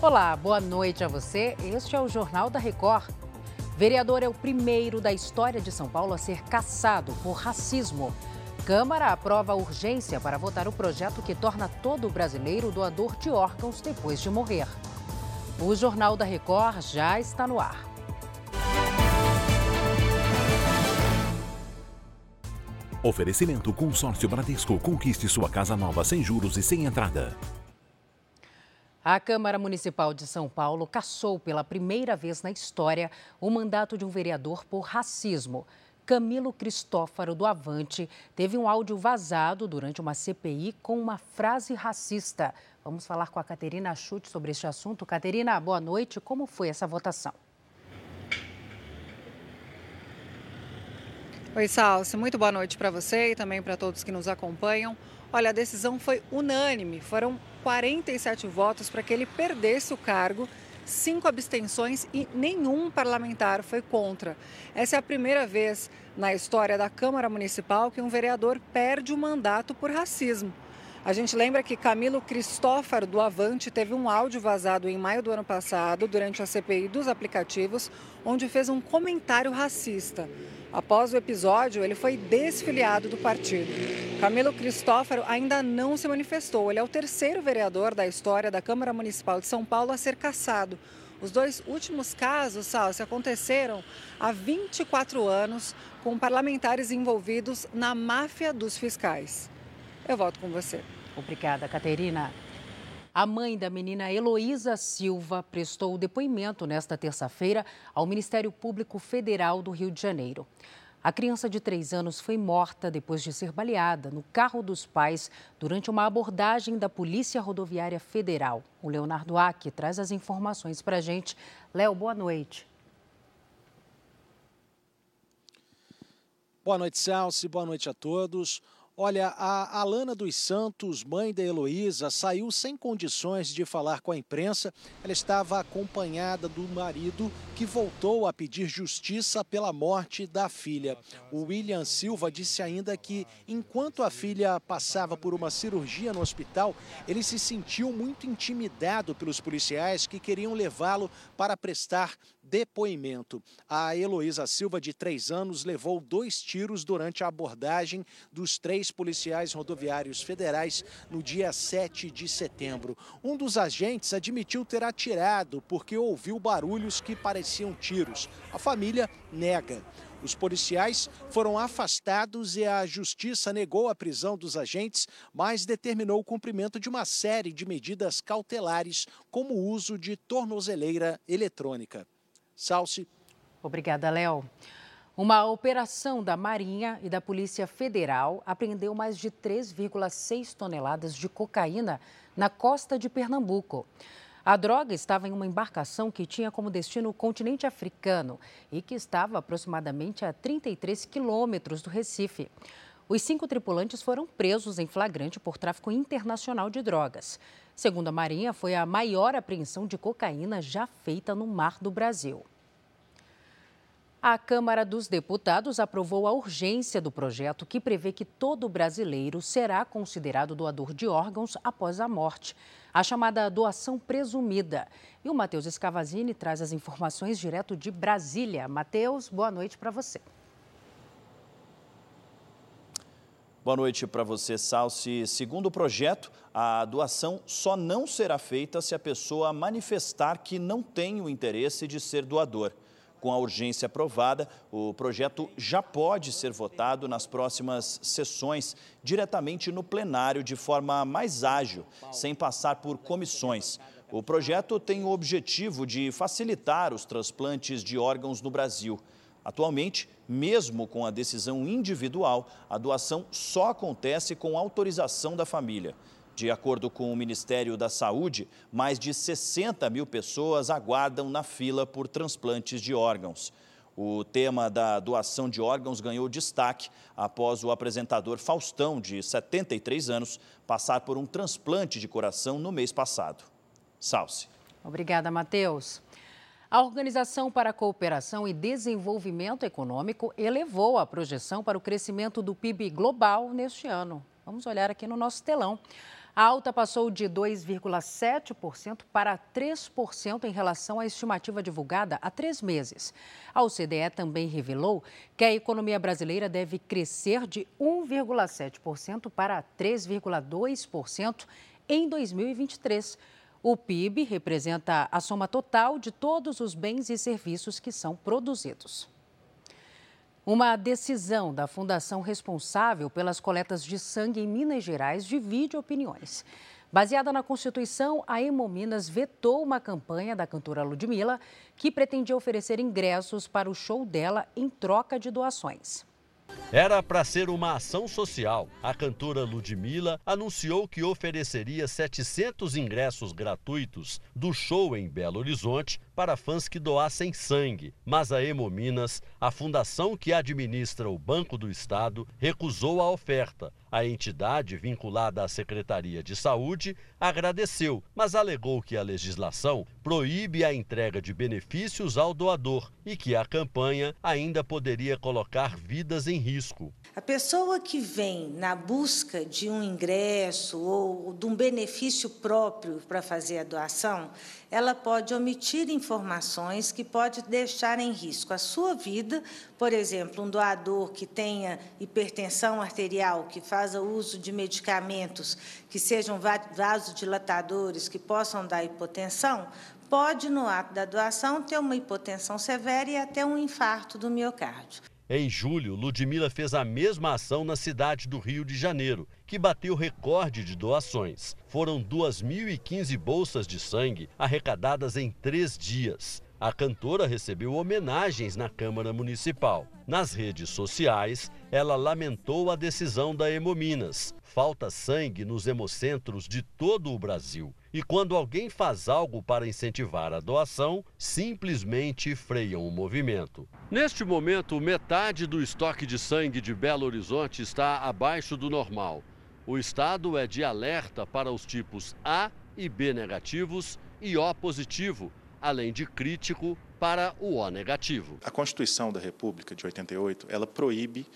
Olá, boa noite a você. Este é o Jornal da Record. Vereador é o primeiro da história de São Paulo a ser caçado por racismo. Câmara aprova urgência para votar o projeto que torna todo brasileiro doador de órgãos depois de morrer. O Jornal da Record já está no ar. Oferecimento Consórcio Bradesco. Conquiste sua casa nova sem juros e sem entrada. A Câmara Municipal de São Paulo cassou pela primeira vez na história o mandato de um vereador por racismo. Camilo Cristófaro do Avante teve um áudio vazado durante uma CPI com uma frase racista. Vamos falar com a Caterina Chute sobre este assunto. Caterina, boa noite. Como foi essa votação? Oi, Salsi. Muito boa noite para você e também para todos que nos acompanham. Olha, a decisão foi unânime. Foram 47 votos para que ele perdesse o cargo, cinco abstenções e nenhum parlamentar foi contra. Essa é a primeira vez na história da Câmara Municipal que um vereador perde o mandato por racismo. A gente lembra que Camilo Cristófaro do Avante teve um áudio vazado em maio do ano passado, durante a CPI dos aplicativos, onde fez um comentário racista. Após o episódio, ele foi desfiliado do partido. Camilo Cristófaro ainda não se manifestou. Ele é o terceiro vereador da história da Câmara Municipal de São Paulo a ser cassado. Os dois últimos casos, Salsi, aconteceram há 24 anos com parlamentares envolvidos na máfia dos fiscais. Eu volto com você. Obrigada, Caterina. A mãe da menina Heloísa Silva prestou depoimento nesta terça-feira ao Ministério Público Federal do Rio de Janeiro. A criança de três anos foi morta depois de ser baleada no carro dos pais durante uma abordagem da Polícia Rodoviária Federal. O Leonardo Aque traz as informações para a gente. Léo, boa noite. Boa noite, Celso. Boa noite a todos. Olha, a Alana dos Santos, mãe da Heloísa, saiu sem condições de falar com a imprensa. Ela estava acompanhada do marido, que voltou a pedir justiça pela morte da filha. O William Silva disse ainda que, enquanto a filha passava por uma cirurgia no hospital, ele se sentiu muito intimidado pelos policiais que queriam levá-lo para prestar depoimento. A Heloísa Silva, de três anos, levou dois tiros durante a abordagem dos três policiais rodoviários federais no dia 7 de setembro. Um dos agentes admitiu ter atirado porque ouviu barulhos que pareciam tiros. A família nega. Os policiais foram afastados e a justiça negou a prisão dos agentes, mas determinou o cumprimento de uma série de medidas cautelares, como o uso de tornozeleira eletrônica. Salsi. Obrigada, Léo. Uma operação da Marinha e da Polícia Federal apreendeu mais de 3,6 toneladas de cocaína na costa de Pernambuco. A droga estava em uma embarcação que tinha como destino o continente africano e que estava aproximadamente a 33 quilômetros do Recife. Os cinco tripulantes foram presos em flagrante por tráfico internacional de drogas. Segundo a Marinha, foi a maior apreensão de cocaína já feita no mar do Brasil. A Câmara dos Deputados aprovou a urgência do projeto que prevê que todo brasileiro será considerado doador de órgãos após a morte, a chamada doação presumida. E o Matheus Escavazini traz as informações direto de Brasília. Matheus, boa noite para você. Boa noite para você, Salsi. Segundo o projeto, a doação só não será feita se a pessoa manifestar que não tem o interesse de ser doador. Com a urgência aprovada, o projeto já pode ser votado nas próximas sessões, diretamente no plenário, de forma mais ágil, sem passar por comissões. O projeto tem o objetivo de facilitar os transplantes de órgãos no Brasil. Atualmente, mesmo com a decisão individual, a doação só acontece com autorização da família. De acordo com o Ministério da Saúde, mais de 60 mil pessoas aguardam na fila por transplantes de órgãos. O tema da doação de órgãos ganhou destaque após o apresentador Faustão, de 73 anos, passar por um transplante de coração no mês passado. Salce. Obrigada, Matheus. A Organização para a Cooperação e Desenvolvimento Econômico elevou a projeção para o crescimento do PIB global neste ano. Vamos olhar aqui no nosso telão. A alta passou de 2,7% para 3% em relação à estimativa divulgada há três meses. A OCDE também revelou que a economia brasileira deve crescer de 1,7% para 3,2% em 2023. O PIB representa a soma total de todos os bens e serviços que são produzidos. Uma decisão da fundação responsável pelas coletas de sangue em Minas Gerais divide opiniões. Baseada na Constituição, a Hemominas vetou uma campanha da cantora Ludmilla que pretendia oferecer ingressos para o show dela em troca de doações. Era para ser uma ação social. A cantora Ludmilla anunciou que ofereceria 700 ingressos gratuitos do show em Belo Horizonte para fãs que doassem sangue. Mas a Hemominas, a fundação que administra o Banco do Estado, recusou a oferta. A entidade, vinculada à Secretaria de Saúde, agradeceu, mas alegou que a legislação proíbe a entrega de benefícios ao doador e que a campanha ainda poderia colocar vidas em risco. A pessoa que vem na busca de um ingresso ou de um benefício próprio para fazer a doação, ela pode omitir informações que pode deixar em risco a sua vida, por exemplo, um doador que tenha hipertensão arterial, que faça uso de medicamentos que sejam vasodilatadores, que possam dar hipotensão, pode, no ato da doação, ter uma hipotensão severa e até um infarto do miocárdio. Em julho, Ludmila fez a mesma ação na cidade do Rio de Janeiro, que bateu recorde de doações. Foram 2.015 bolsas de sangue arrecadadas em três dias. A cantora recebeu homenagens na Câmara Municipal. Nas redes sociais, ela lamentou a decisão da Hemominas. Falta sangue nos hemocentros de todo o Brasil. E quando alguém faz algo para incentivar a doação, simplesmente freiam o movimento. Neste momento, metade do estoque de sangue de Belo Horizonte está abaixo do normal. O estado é de alerta para os tipos A e B negativos e O positivo além de crítico para o O negativo. A Constituição da República de 88, ela proíbe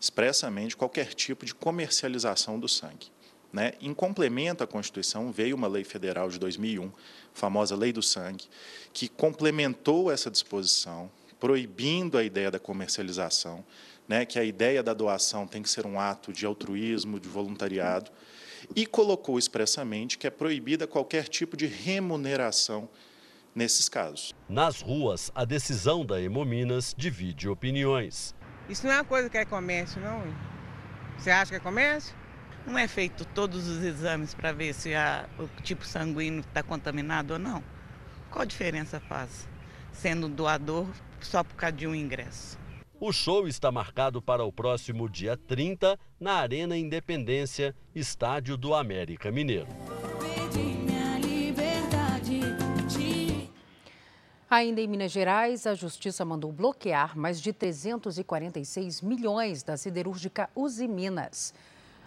expressamente qualquer tipo de comercialização do sangue. Né? Em complemento à Constituição, veio uma lei federal de 2001, a famosa Lei do Sangue, que complementou essa disposição, proibindo a ideia da comercialização, né? que a ideia da doação tem que ser um ato de altruísmo, de voluntariado, e colocou expressamente que é proibida qualquer tipo de remuneração nesses casos. Nas ruas, a decisão da Hemominas divide opiniões. Isso não é uma coisa que é comércio, não. Você acha que é comércio? Não é feito todos os exames para ver se a, o tipo sanguíneo está contaminado ou não? Qual a diferença faz? Sendo doador só por causa de um ingresso. O show está marcado para o próximo dia 30 na Arena Independência, estádio do América Mineiro. Ainda em Minas Gerais, a Justiça mandou bloquear mais de 346 milhões da siderúrgica Uzi Minas.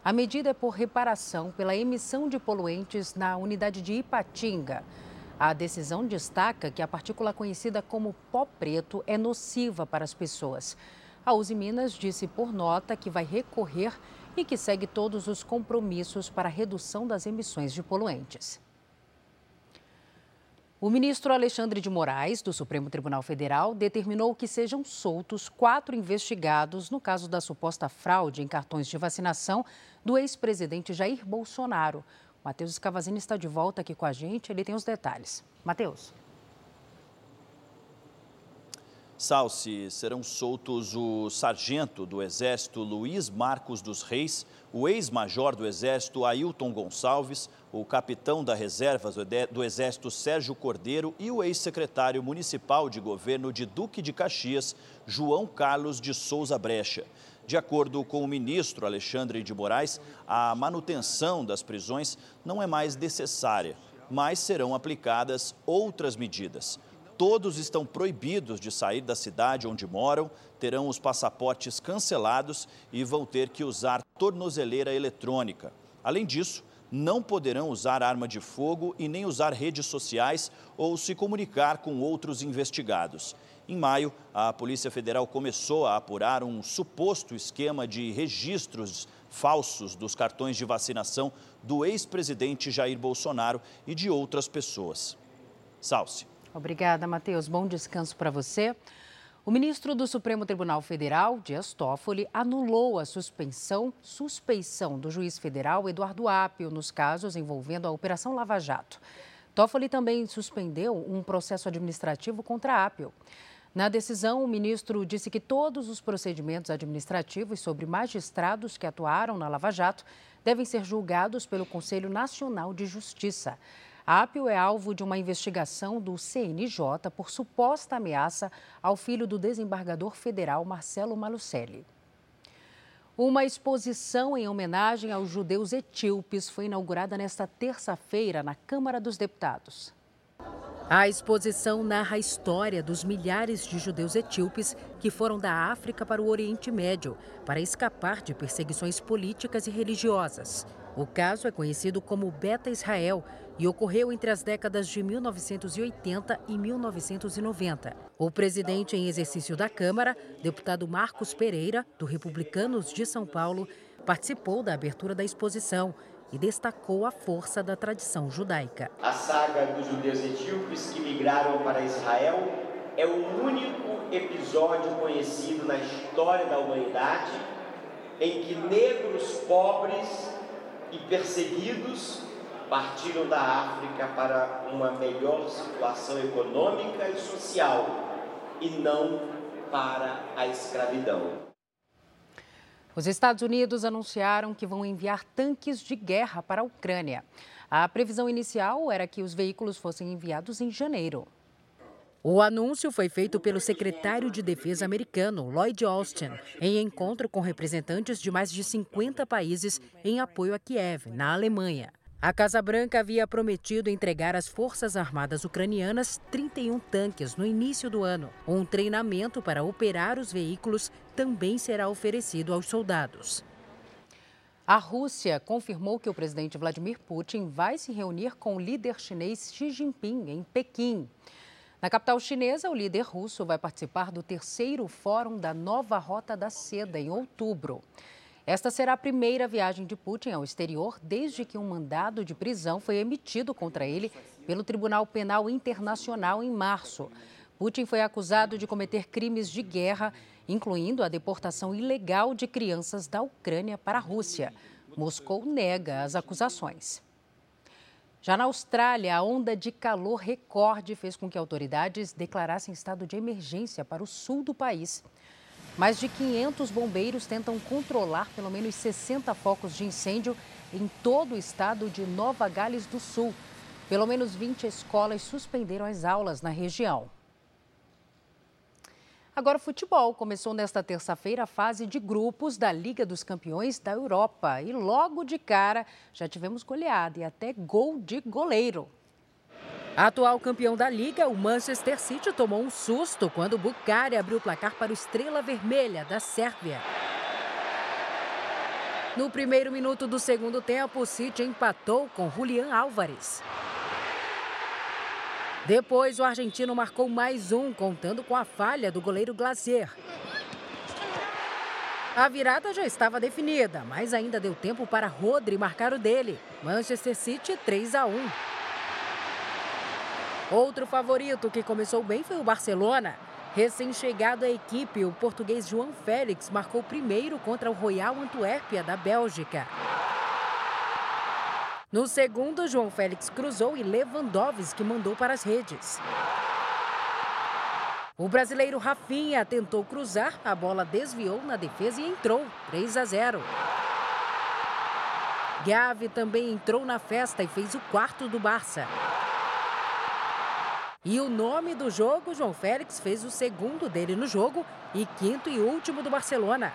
A medida é por reparação pela emissão de poluentes na unidade de Ipatinga. A decisão destaca que a partícula conhecida como pó preto é nociva para as pessoas. A Uzi Minas disse por nota que vai recorrer e que segue todos os compromissos para a redução das emissões de poluentes. O ministro Alexandre de Moraes, do Supremo Tribunal Federal, determinou que sejam soltos quatro investigados no caso da suposta fraude em cartões de vacinação do ex-presidente Jair Bolsonaro. Matheus Escavazini está de volta aqui com a gente, ele tem os detalhes. Matheus. Salsi, serão soltos o sargento do Exército Luiz Marcos dos Reis, o ex-major do Exército Ailton Gonçalves, o capitão da reserva do Exército Sérgio Cordeiro e o ex-secretário municipal de governo de Duque de Caxias, João Carlos de Souza Brecha. De acordo com o ministro Alexandre de Moraes, a manutenção das prisões não é mais necessária, mas serão aplicadas outras medidas. Todos estão proibidos de sair da cidade onde moram, terão os passaportes cancelados e vão ter que usar tornozeleira eletrônica. Além disso, não poderão usar arma de fogo e nem usar redes sociais ou se comunicar com outros investigados. Em maio, a Polícia Federal começou a apurar um suposto esquema de registros falsos dos cartões de vacinação do ex-presidente Jair Bolsonaro e de outras pessoas. Salce. Obrigada, Matheus. Bom descanso para você. O ministro do Supremo Tribunal Federal, Dias Toffoli, anulou a suspensão, suspeição do juiz federal Eduardo Apio nos casos envolvendo a Operação Lava Jato. Toffoli também suspendeu um processo administrativo contra Apio. Na decisão, o ministro disse que todos os procedimentos administrativos sobre magistrados que atuaram na Lava Jato devem ser julgados pelo Conselho Nacional de Justiça. Apio é alvo de uma investigação do CNJ por suposta ameaça ao filho do desembargador federal Marcelo Malucelli. Uma exposição em homenagem aos judeus etíopes foi inaugurada nesta terça-feira na Câmara dos Deputados. A exposição narra a história dos milhares de judeus etíopes que foram da África para o Oriente Médio para escapar de perseguições políticas e religiosas. O caso é conhecido como Beta Israel e ocorreu entre as décadas de 1980 e 1990. O presidente em exercício da Câmara, deputado Marcos Pereira, do Republicanos de São Paulo, participou da abertura da exposição e destacou a força da tradição judaica. A saga dos judeus etíopes que migraram para Israel é o único episódio conhecido na história da humanidade em que negros pobres e perseguidos partiram da África para uma melhor situação econômica e social e não para a escravidão. Os Estados Unidos anunciaram que vão enviar tanques de guerra para a Ucrânia. A previsão inicial era que os veículos fossem enviados em janeiro. O anúncio foi feito pelo secretário de Defesa americano, Lloyd Austin, em encontro com representantes de mais de 50 países em apoio a Kiev, na Alemanha. A Casa Branca havia prometido entregar às Forças Armadas Ucranianas 31 tanques no início do ano. Um treinamento para operar os veículos também será oferecido aos soldados. A Rússia confirmou que o presidente Vladimir Putin vai se reunir com o líder chinês Xi Jinping em Pequim. Na capital chinesa, o líder russo vai participar do terceiro Fórum da Nova Rota da Seda em outubro. Esta será a primeira viagem de Putin ao exterior desde que um mandado de prisão foi emitido contra ele pelo Tribunal Penal Internacional em março. Putin foi acusado de cometer crimes de guerra, incluindo a deportação ilegal de crianças da Ucrânia para a Rússia. Moscou nega as acusações. Já na Austrália, a onda de calor recorde fez com que autoridades declarassem estado de emergência para o sul do país. Mais de 500 bombeiros tentam controlar pelo menos 60 focos de incêndio em todo o estado de Nova Gales do Sul. Pelo menos 20 escolas suspenderam as aulas na região. Agora, futebol começou nesta terça-feira a fase de grupos da Liga dos Campeões da Europa. E logo de cara já tivemos goleada e até gol de goleiro. Atual campeão da Liga, o Manchester City tomou um susto quando o Bucari abriu o placar para o Estrela Vermelha da Sérvia. No primeiro minuto do segundo tempo, o City empatou com Julian Álvares. Depois, o argentino marcou mais um, contando com a falha do goleiro Glacier. A virada já estava definida, mas ainda deu tempo para Rodri marcar o dele. Manchester City 3 a 1. Outro favorito que começou bem foi o Barcelona. Recém-chegado à equipe, o português João Félix marcou primeiro contra o Royal Antuérpia da Bélgica. No segundo, João Félix cruzou e Lewandowski mandou para as redes. O brasileiro Rafinha tentou cruzar, a bola desviou na defesa e entrou, 3 a 0. Gavi também entrou na festa e fez o quarto do Barça. E o nome do jogo, João Félix fez o segundo dele no jogo e quinto e último do Barcelona.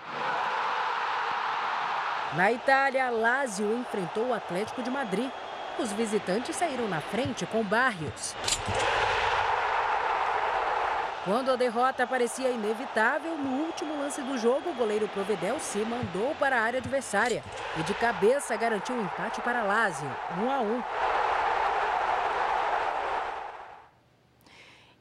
Na Itália, Lazio enfrentou o Atlético de Madrid. Os visitantes saíram na frente com Barrios. Quando a derrota parecia inevitável, no último lance do jogo, o goleiro Provedel se mandou para a área adversária e de cabeça garantiu o um empate para Lazio, 1 a 1.